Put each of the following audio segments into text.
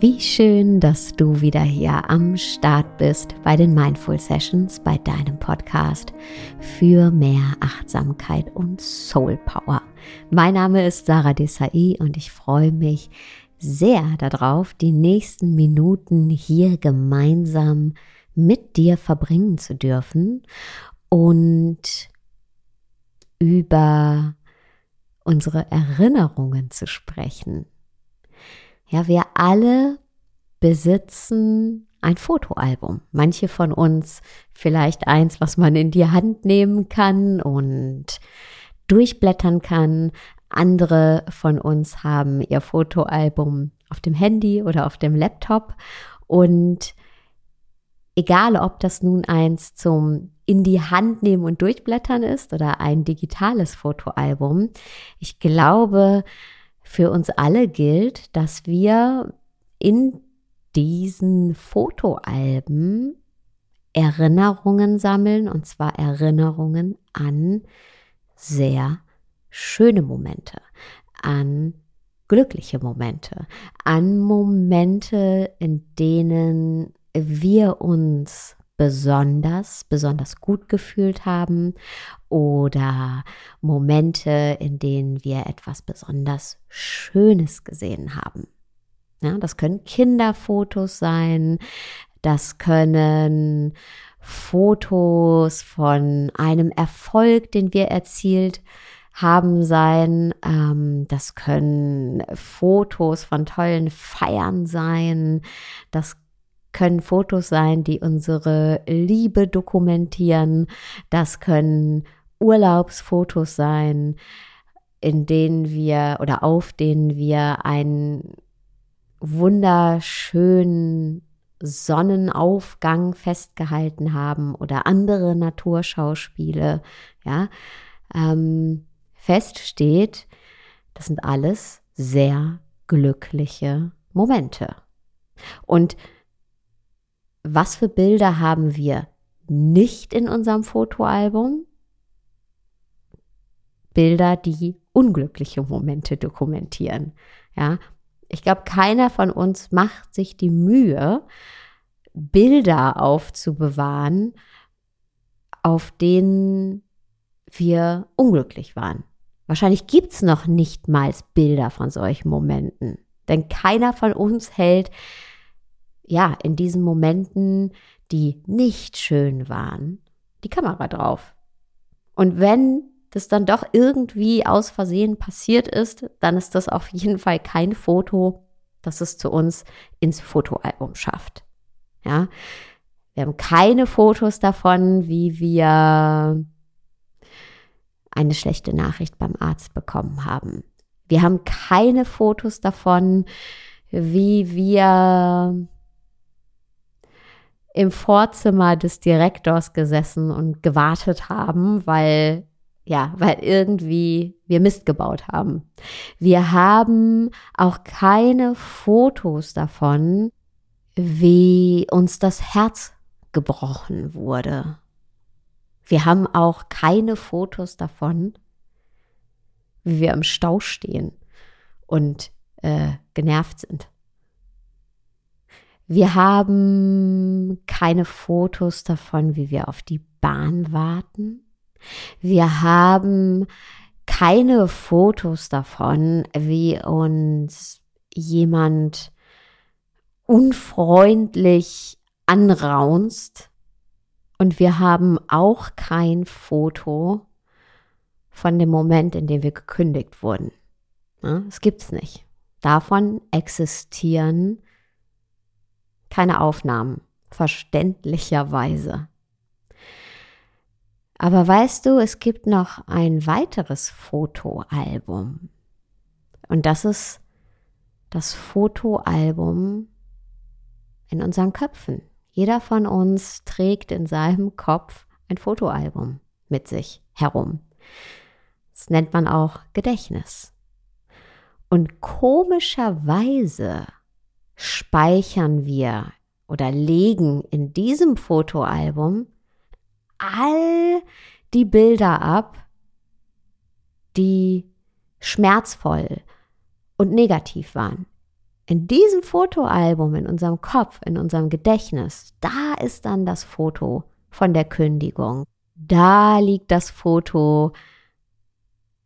Wie schön, dass du wieder hier am Start bist bei den Mindful Sessions, bei deinem Podcast für mehr Achtsamkeit und Soul Power. Mein Name ist Sarah Desai und ich freue mich sehr darauf, die nächsten Minuten hier gemeinsam mit dir verbringen zu dürfen und über unsere Erinnerungen zu sprechen ja, wir alle besitzen ein Fotoalbum. Manche von uns vielleicht eins, was man in die Hand nehmen kann und durchblättern kann. Andere von uns haben ihr Fotoalbum auf dem Handy oder auf dem Laptop und egal ob das nun eins zum in die Hand nehmen und durchblättern ist oder ein digitales Fotoalbum, ich glaube, für uns alle gilt, dass wir in diesen Fotoalben Erinnerungen sammeln, und zwar Erinnerungen an sehr schöne Momente, an glückliche Momente, an Momente, in denen wir uns besonders, besonders gut gefühlt haben oder Momente, in denen wir etwas besonders Schönes gesehen haben. Ja, das können Kinderfotos sein, das können Fotos von einem Erfolg, den wir erzielt haben sein. Ähm, das können Fotos von tollen Feiern sein. Das können Fotos sein, die unsere Liebe dokumentieren. Das können Urlaubsfotos sein, in denen wir oder auf denen wir einen wunderschönen Sonnenaufgang festgehalten haben oder andere Naturschauspiele, ja, ähm, feststeht, das sind alles sehr glückliche Momente. Und was für Bilder haben wir nicht in unserem Fotoalbum? Bilder, die unglückliche Momente dokumentieren. Ja, ich glaube, keiner von uns macht sich die Mühe, Bilder aufzubewahren, auf denen wir unglücklich waren. Wahrscheinlich gibt es noch nicht mal Bilder von solchen Momenten. Denn keiner von uns hält ja, in diesen Momenten, die nicht schön waren, die Kamera drauf. Und wenn das dann doch irgendwie aus Versehen passiert ist, dann ist das auf jeden Fall kein Foto, das es zu uns ins Fotoalbum schafft. Ja, wir haben keine Fotos davon, wie wir eine schlechte Nachricht beim Arzt bekommen haben. Wir haben keine Fotos davon, wie wir im Vorzimmer des Direktors gesessen und gewartet haben, weil ja, weil irgendwie wir Mist gebaut haben. Wir haben auch keine Fotos davon, wie uns das Herz gebrochen wurde. Wir haben auch keine Fotos davon, wie wir im Stau stehen und äh, genervt sind. Wir haben keine Fotos davon, wie wir auf die Bahn warten. Wir haben keine Fotos davon, wie uns jemand unfreundlich anraunst. Und wir haben auch kein Foto von dem Moment, in dem wir gekündigt wurden. Das gibt's nicht. Davon existieren keine Aufnahmen, verständlicherweise. Aber weißt du, es gibt noch ein weiteres Fotoalbum. Und das ist das Fotoalbum in unseren Köpfen. Jeder von uns trägt in seinem Kopf ein Fotoalbum mit sich herum. Das nennt man auch Gedächtnis. Und komischerweise speichern wir oder legen in diesem Fotoalbum all die Bilder ab, die schmerzvoll und negativ waren. in diesem Fotoalbum, in unserem Kopf, in unserem Gedächtnis, da ist dann das Foto von der Kündigung. Da liegt das Foto,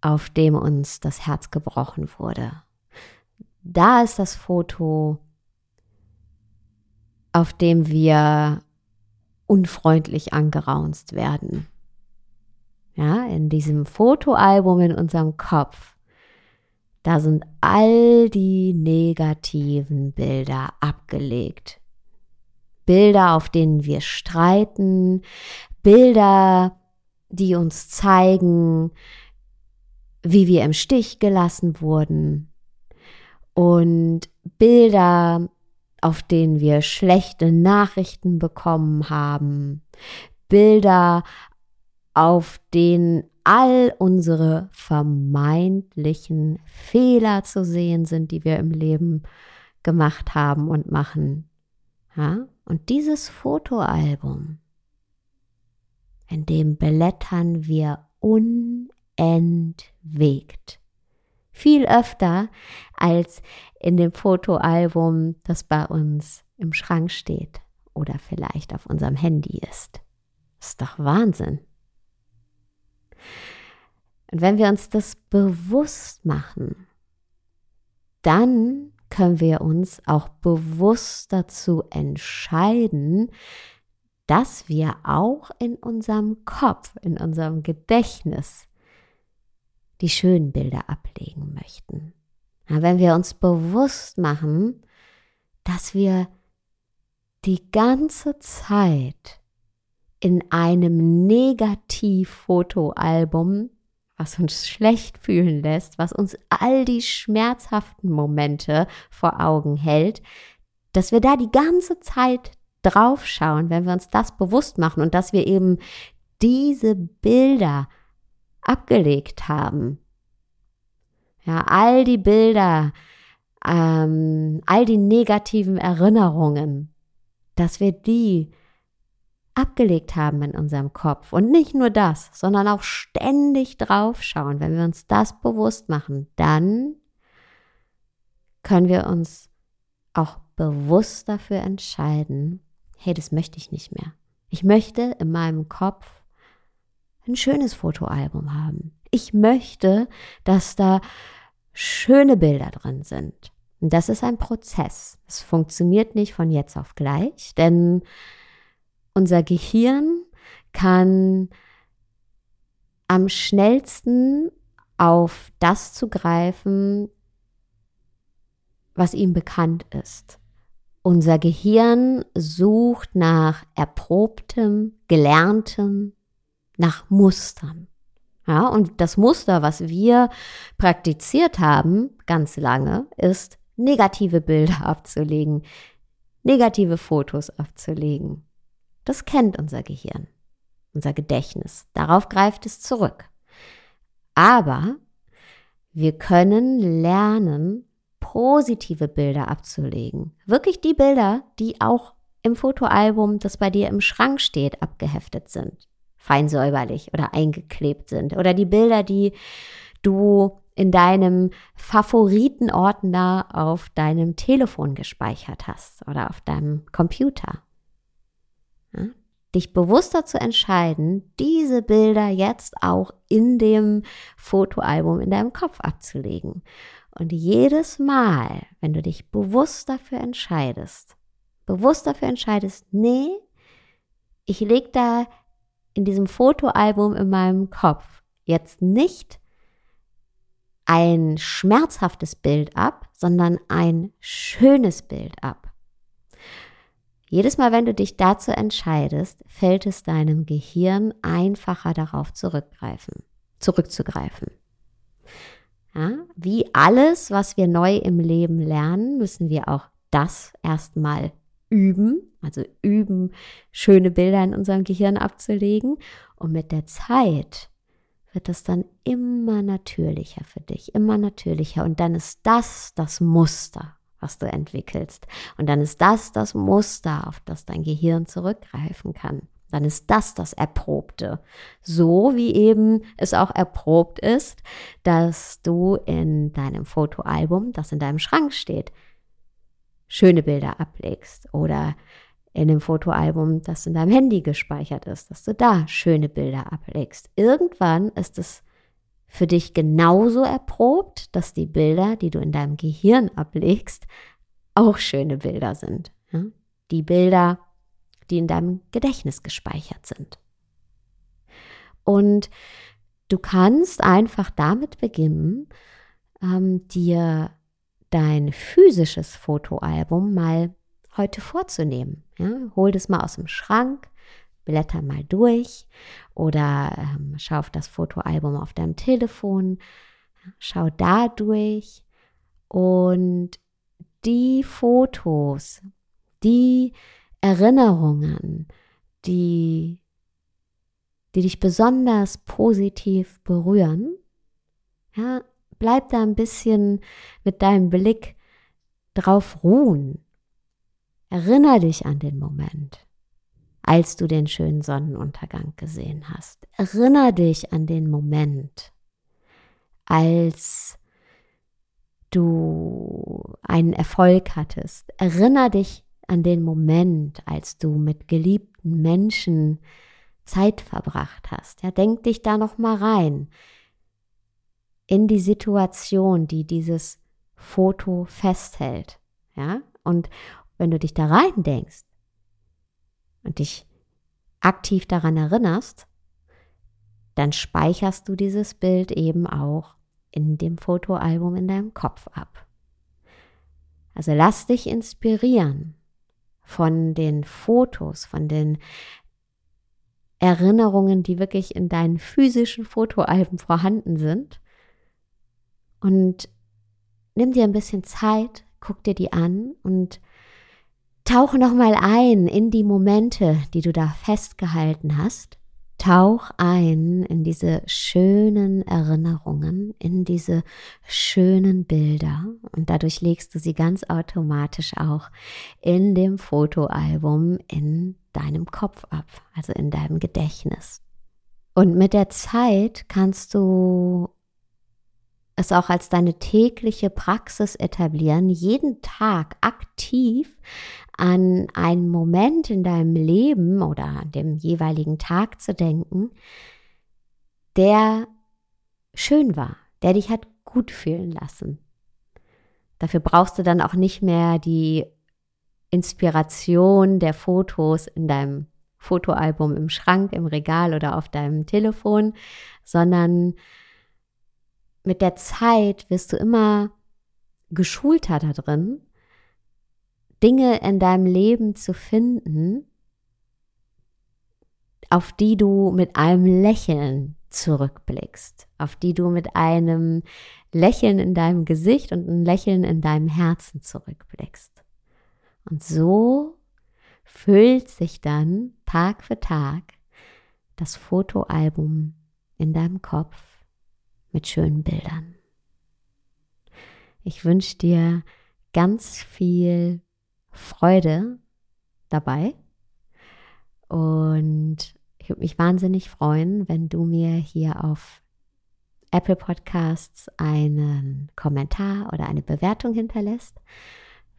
auf dem uns das Herz gebrochen wurde. Da ist das Foto, auf dem wir unfreundlich angeraunzt werden. Ja, in diesem Fotoalbum in unserem Kopf, da sind all die negativen Bilder abgelegt. Bilder, auf denen wir streiten, Bilder, die uns zeigen, wie wir im Stich gelassen wurden und Bilder, auf denen wir schlechte Nachrichten bekommen haben, Bilder, auf denen all unsere vermeintlichen Fehler zu sehen sind, die wir im Leben gemacht haben und machen. Ja? Und dieses Fotoalbum, in dem blättern wir unentwegt. Viel öfter als in dem Fotoalbum, das bei uns im Schrank steht oder vielleicht auf unserem Handy ist. Ist doch Wahnsinn. Und wenn wir uns das bewusst machen, dann können wir uns auch bewusst dazu entscheiden, dass wir auch in unserem Kopf, in unserem Gedächtnis die schönen Bilder ablegen möchten. Ja, wenn wir uns bewusst machen, dass wir die ganze Zeit in einem Negativfotoalbum, was uns schlecht fühlen lässt, was uns all die schmerzhaften Momente vor Augen hält, dass wir da die ganze Zeit draufschauen, wenn wir uns das bewusst machen und dass wir eben diese Bilder abgelegt haben. Ja, all die Bilder, ähm, all die negativen Erinnerungen, dass wir die abgelegt haben in unserem Kopf. Und nicht nur das, sondern auch ständig draufschauen. Wenn wir uns das bewusst machen, dann können wir uns auch bewusst dafür entscheiden, hey, das möchte ich nicht mehr. Ich möchte in meinem Kopf ein schönes Fotoalbum haben. Ich möchte, dass da schöne Bilder drin sind. Und das ist ein Prozess. Es funktioniert nicht von jetzt auf gleich, denn unser Gehirn kann am schnellsten auf das zugreifen, was ihm bekannt ist. Unser Gehirn sucht nach erprobtem, gelerntem, nach Mustern. Ja, und das Muster, was wir praktiziert haben, ganz lange, ist, negative Bilder abzulegen, negative Fotos abzulegen. Das kennt unser Gehirn, unser Gedächtnis. Darauf greift es zurück. Aber wir können lernen, positive Bilder abzulegen. Wirklich die Bilder, die auch im Fotoalbum, das bei dir im Schrank steht, abgeheftet sind fein säuberlich oder eingeklebt sind. Oder die Bilder, die du in deinem Favoritenordner auf deinem Telefon gespeichert hast oder auf deinem Computer. Ja? Dich bewusster zu entscheiden, diese Bilder jetzt auch in dem Fotoalbum in deinem Kopf abzulegen. Und jedes Mal, wenn du dich bewusst dafür entscheidest, bewusst dafür entscheidest, nee, ich lege da in diesem Fotoalbum in meinem Kopf jetzt nicht ein schmerzhaftes Bild ab, sondern ein schönes Bild ab. Jedes Mal, wenn du dich dazu entscheidest, fällt es deinem Gehirn einfacher darauf zurückgreifen, zurückzugreifen. Ja, wie alles, was wir neu im Leben lernen, müssen wir auch das erstmal üben, also üben, schöne Bilder in unserem Gehirn abzulegen. Und mit der Zeit wird das dann immer natürlicher für dich, immer natürlicher. Und dann ist das das Muster, was du entwickelst. Und dann ist das das Muster, auf das dein Gehirn zurückgreifen kann. Dann ist das das Erprobte. So wie eben es auch erprobt ist, dass du in deinem Fotoalbum, das in deinem Schrank steht, schöne Bilder ablegst oder in dem Fotoalbum, das in deinem Handy gespeichert ist, dass du da schöne Bilder ablegst. Irgendwann ist es für dich genauso erprobt, dass die Bilder, die du in deinem Gehirn ablegst, auch schöne Bilder sind. Die Bilder, die in deinem Gedächtnis gespeichert sind. Und du kannst einfach damit beginnen, ähm, dir dein physisches Fotoalbum mal heute vorzunehmen. Ja? Hol das mal aus dem Schrank, blätter mal durch oder ähm, schau auf das Fotoalbum auf deinem Telefon, schau da durch und die Fotos, die Erinnerungen, die, die dich besonders positiv berühren, ja, bleib da ein bisschen mit deinem Blick drauf ruhen. Erinner dich an den Moment, als du den schönen Sonnenuntergang gesehen hast. Erinner dich an den Moment, als du einen Erfolg hattest. Erinner dich an den Moment, als du mit geliebten Menschen Zeit verbracht hast. Ja, denk dich da noch mal rein in die Situation, die dieses Foto festhält. Ja, und wenn du dich da rein denkst und dich aktiv daran erinnerst, dann speicherst du dieses Bild eben auch in dem Fotoalbum in deinem Kopf ab. Also lass dich inspirieren von den Fotos, von den Erinnerungen, die wirklich in deinen physischen Fotoalben vorhanden sind. Und nimm dir ein bisschen Zeit, guck dir die an und tauch nochmal ein in die Momente, die du da festgehalten hast Tauch ein in diese schönen Erinnerungen, in diese schönen Bilder und dadurch legst du sie ganz automatisch auch in dem Fotoalbum in deinem Kopf ab, also in deinem Gedächtnis. Und mit der Zeit kannst du es auch als deine tägliche Praxis etablieren, jeden Tag aktiv an einen Moment in deinem Leben oder an dem jeweiligen Tag zu denken, der schön war, der dich hat gut fühlen lassen. Dafür brauchst du dann auch nicht mehr die Inspiration der Fotos in deinem Fotoalbum im Schrank, im Regal oder auf deinem Telefon, sondern mit der Zeit wirst du immer geschulter da drin, Dinge in deinem Leben zu finden, auf die du mit einem Lächeln zurückblickst, auf die du mit einem Lächeln in deinem Gesicht und einem Lächeln in deinem Herzen zurückblickst. Und so füllt sich dann Tag für Tag das Fotoalbum in deinem Kopf mit schönen Bildern. Ich wünsche dir ganz viel Freude dabei. Und ich würde mich wahnsinnig freuen, wenn du mir hier auf Apple Podcasts einen Kommentar oder eine Bewertung hinterlässt.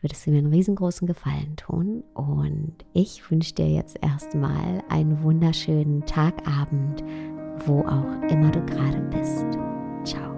Würdest du mir einen riesengroßen Gefallen tun. Und ich wünsche dir jetzt erstmal einen wunderschönen Tagabend, wo auch immer du gerade bist. Ciao.